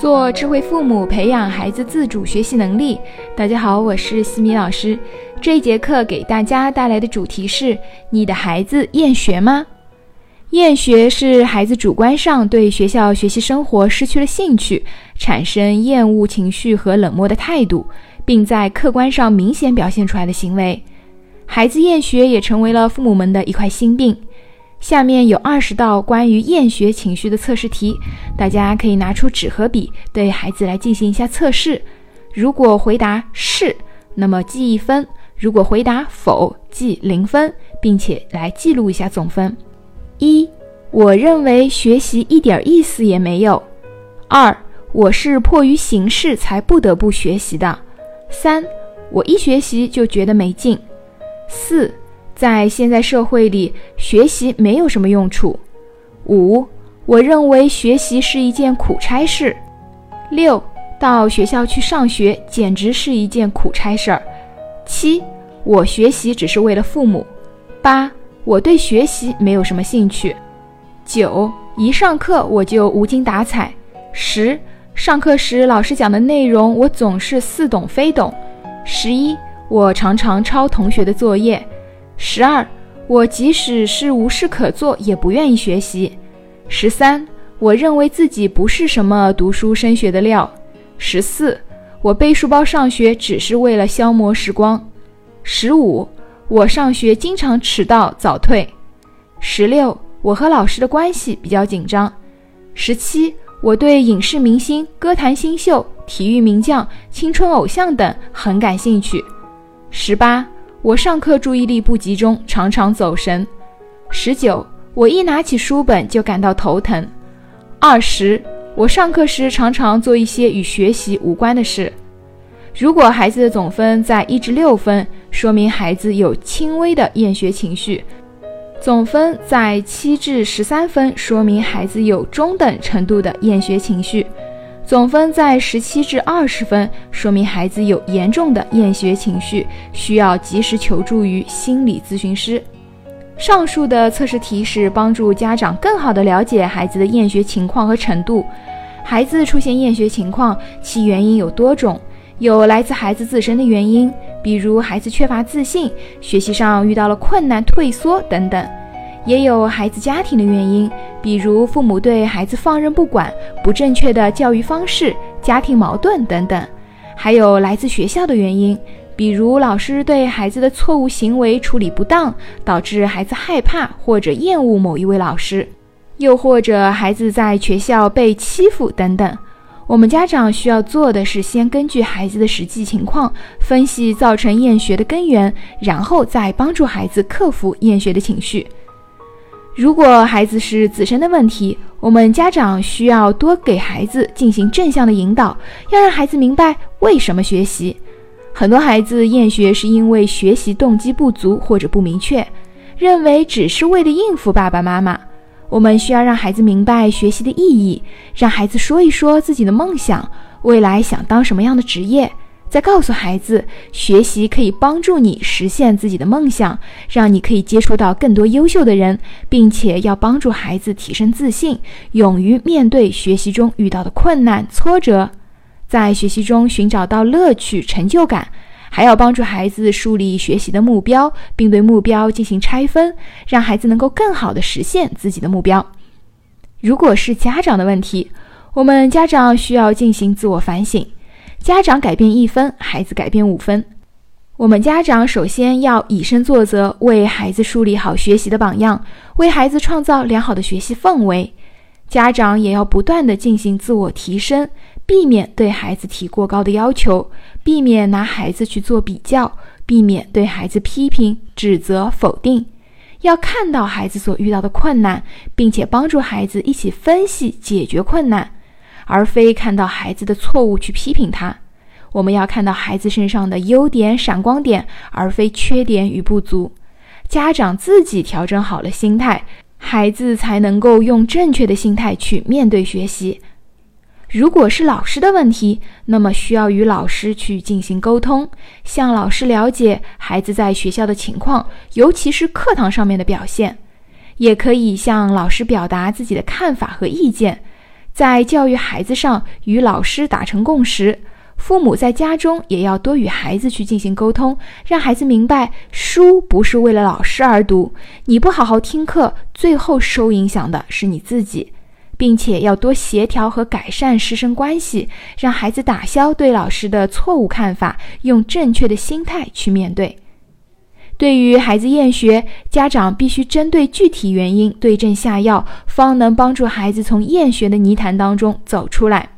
做智慧父母，培养孩子自主学习能力。大家好，我是西米老师。这一节课给大家带来的主题是：你的孩子厌学吗？厌学是孩子主观上对学校学习生活失去了兴趣，产生厌恶情绪和冷漠的态度，并在客观上明显表现出来的行为。孩子厌学也成为了父母们的一块心病。下面有二十道关于厌学情绪的测试题，大家可以拿出纸和笔，对孩子来进行一下测试。如果回答是，那么记一分；如果回答否，记零分，并且来记录一下总分。一，我认为学习一点意思也没有。二，我是迫于形势才不得不学习的。三，我一学习就觉得没劲。四。在现在社会里，学习没有什么用处。五，我认为学习是一件苦差事。六，到学校去上学简直是一件苦差事儿。七，我学习只是为了父母。八，我对学习没有什么兴趣。九，一上课我就无精打采。十，上课时老师讲的内容我总是似懂非懂。十一，我常常抄同学的作业。十二，我即使是无事可做，也不愿意学习。十三，我认为自己不是什么读书升学的料。十四，我背书包上学只是为了消磨时光。十五，我上学经常迟到早退。十六，我和老师的关系比较紧张。十七，我对影视明星、歌坛新秀、体育名将、青春偶像等很感兴趣。十八。我上课注意力不集中，常常走神。十九，我一拿起书本就感到头疼。二十，我上课时常常做一些与学习无关的事。如果孩子的总分在一至六分，说明孩子有轻微的厌学情绪；总分在七至十三分，说明孩子有中等程度的厌学情绪。总分在十七至二十分，说明孩子有严重的厌学情绪，需要及时求助于心理咨询师。上述的测试题是帮助家长更好地了解孩子的厌学情况和程度。孩子出现厌学情况，其原因有多种，有来自孩子自身的原因，比如孩子缺乏自信，学习上遇到了困难退缩等等。也有孩子家庭的原因，比如父母对孩子放任不管、不正确的教育方式、家庭矛盾等等；还有来自学校的原因，比如老师对孩子的错误行为处理不当，导致孩子害怕或者厌恶某一位老师；又或者孩子在学校被欺负等等。我们家长需要做的是，先根据孩子的实际情况分析造成厌学的根源，然后再帮助孩子克服厌学的情绪。如果孩子是自身的问题，我们家长需要多给孩子进行正向的引导，要让孩子明白为什么学习。很多孩子厌学是因为学习动机不足或者不明确，认为只是为了应付爸爸妈妈。我们需要让孩子明白学习的意义，让孩子说一说自己的梦想，未来想当什么样的职业。再告诉孩子，学习可以帮助你实现自己的梦想，让你可以接触到更多优秀的人，并且要帮助孩子提升自信，勇于面对学习中遇到的困难挫折，在学习中寻找到乐趣、成就感，还要帮助孩子树立学习的目标，并对目标进行拆分，让孩子能够更好的实现自己的目标。如果是家长的问题，我们家长需要进行自我反省。家长改变一分，孩子改变五分。我们家长首先要以身作则，为孩子树立好学习的榜样，为孩子创造良好的学习氛围。家长也要不断的进行自我提升，避免对孩子提过高的要求，避免拿孩子去做比较，避免对孩子批评、指责、否定。要看到孩子所遇到的困难，并且帮助孩子一起分析解决困难。而非看到孩子的错误去批评他，我们要看到孩子身上的优点、闪光点，而非缺点与不足。家长自己调整好了心态，孩子才能够用正确的心态去面对学习。如果是老师的问题，那么需要与老师去进行沟通，向老师了解孩子在学校的情况，尤其是课堂上面的表现，也可以向老师表达自己的看法和意见。在教育孩子上与老师达成共识。父母在家中也要多与孩子去进行沟通，让孩子明白书不是为了老师而读。你不好好听课，最后受影响的是你自己，并且要多协调和改善师生关系，让孩子打消对老师的错误看法，用正确的心态去面对。对于孩子厌学，家长必须针对具体原因对症下药，方能帮助孩子从厌学的泥潭当中走出来。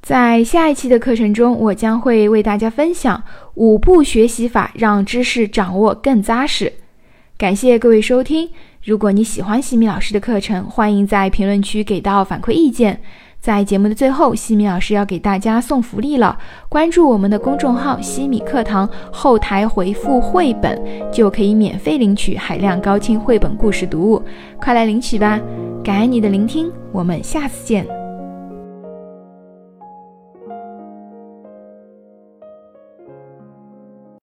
在下一期的课程中，我将会为大家分享五步学习法，让知识掌握更扎实。感谢各位收听。如果你喜欢西米老师的课程，欢迎在评论区给到反馈意见。在节目的最后，西米老师要给大家送福利了。关注我们的公众号“西米课堂”，后台回复“绘本”就可以免费领取海量高清绘本故事读物，快来领取吧！感恩你的聆听，我们下次见。